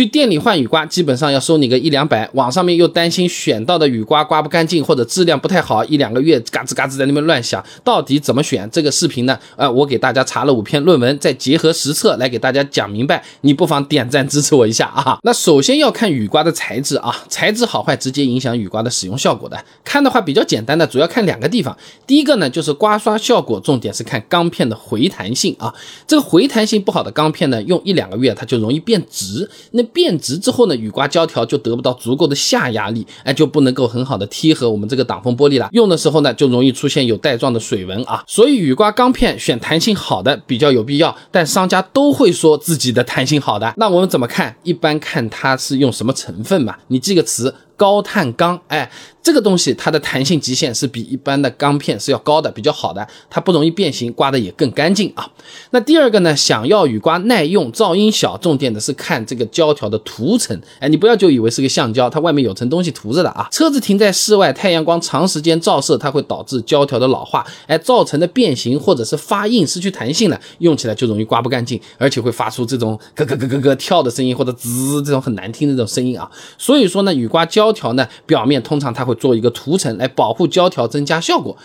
去店里换雨刮，基本上要收你个一两百。网上面又担心选到的雨刮刮不干净或者质量不太好，一两个月嘎吱嘎吱在那边乱响。到底怎么选？这个视频呢？呃，我给大家查了五篇论文，再结合实测来给大家讲明白。你不妨点赞支持我一下啊！那首先要看雨刮的材质啊，材质好坏直接影响雨刮的使用效果的。看的话比较简单的，主要看两个地方。第一个呢就是刮刷效果，重点是看钢片的回弹性啊。这个回弹性不好的钢片呢，用一两个月它就容易变直。那变直之后呢，雨刮胶条就得不到足够的下压力，哎，就不能够很好的贴合我们这个挡风玻璃了。用的时候呢，就容易出现有带状的水纹啊。所以雨刮钢片选弹性好的比较有必要，但商家都会说自己的弹性好的。那我们怎么看？一般看它是用什么成分吧？你记个词。高碳钢，哎，这个东西它的弹性极限是比一般的钢片是要高的，比较好的，它不容易变形，刮的也更干净啊。那第二个呢，想要雨刮耐用、噪音小，重点的是看这个胶条的涂层，哎，你不要就以为是个橡胶，它外面有层东西涂着的啊。车子停在室外，太阳光长时间照射，它会导致胶条的老化，哎，造成的变形或者是发硬、失去弹性了，用起来就容易刮不干净，而且会发出这种咯咯咯咯咯跳的声音，或者滋这种很难听的这种声音啊。所以说呢，雨刮胶条呢，表面通常它会做一个涂层来保护胶条，增加效果。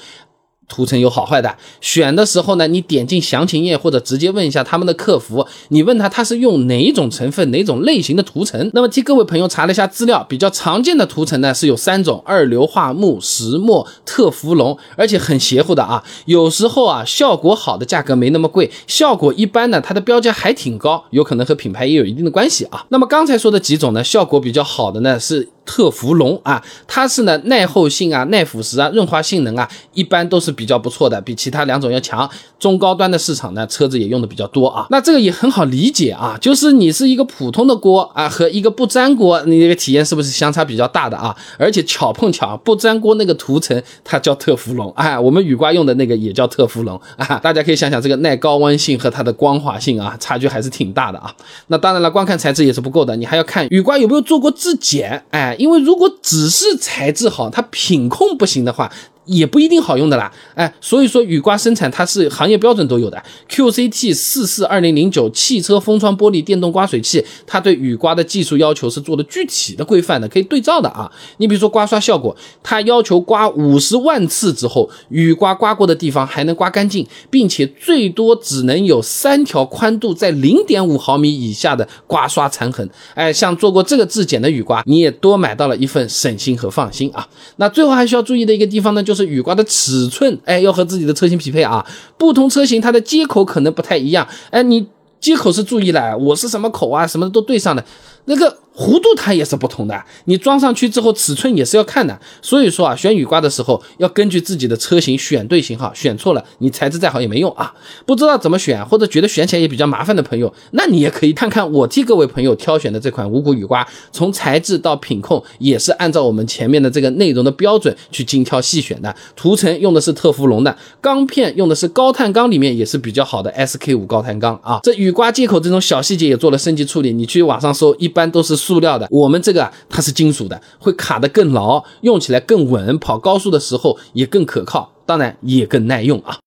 涂层有好坏的，选的时候呢，你点进详情页或者直接问一下他们的客服，你问他他是用哪一种成分、哪种类型的涂层。那么替各位朋友查了一下资料，比较常见的涂层呢是有三种：二硫化钼、石墨、特氟龙，而且很邪乎的啊。有时候啊，效果好的价格没那么贵，效果一般呢，它的标价还挺高，有可能和品牌也有一定的关系啊。那么刚才说的几种呢，效果比较好的呢是。特氟龙啊，它是呢耐候性啊、耐腐蚀啊、润滑性能啊，一般都是比较不错的，比其他两种要强。中高端的市场呢，车子也用的比较多啊。那这个也很好理解啊，就是你是一个普通的锅啊，和一个不粘锅，你这个体验是不是相差比较大的啊？而且巧碰巧，不粘锅那个涂层它叫特氟龙，哎，我们雨刮用的那个也叫特氟龙啊。大家可以想想这个耐高温性和它的光滑性啊，差距还是挺大的啊。那当然了，光看材质也是不够的，你还要看雨刮有没有做过质检，哎。因为如果只是材质好，它品控不行的话。也不一定好用的啦，哎，所以说雨刮生产它是行业标准都有的，QCT 四四二零零九汽车封窗玻璃电动刮水器，它对雨刮的技术要求是做的具体的规范的，可以对照的啊。你比如说刮刷效果，它要求刮五十万次之后，雨刮刮过的地方还能刮干净，并且最多只能有三条宽度在零点五毫米以下的刮刷残痕。哎，像做过这个质检的雨刮，你也多买到了一份省心和放心啊。那最后还需要注意的一个地方呢，就。是雨刮的尺寸，哎，要和自己的车型匹配啊。不同车型它的接口可能不太一样，哎，你接口是注意了，我是什么口啊，什么都对上的，那个。弧度它也是不同的，你装上去之后尺寸也是要看的。所以说啊，选雨刮的时候要根据自己的车型选对型号，选错了你材质再好也没用啊。不知道怎么选或者觉得选起来也比较麻烦的朋友，那你也可以看看我替各位朋友挑选的这款五谷雨刮，从材质到品控也是按照我们前面的这个内容的标准去精挑细选的。涂层用的是特氟龙的，钢片用的是高碳钢，里面也是比较好的 SK 五高碳钢啊。这雨刮接口这种小细节也做了升级处理，你去网上搜一一般都是。塑料的，我们这个它是金属的，会卡得更牢，用起来更稳，跑高速的时候也更可靠，当然也更耐用啊。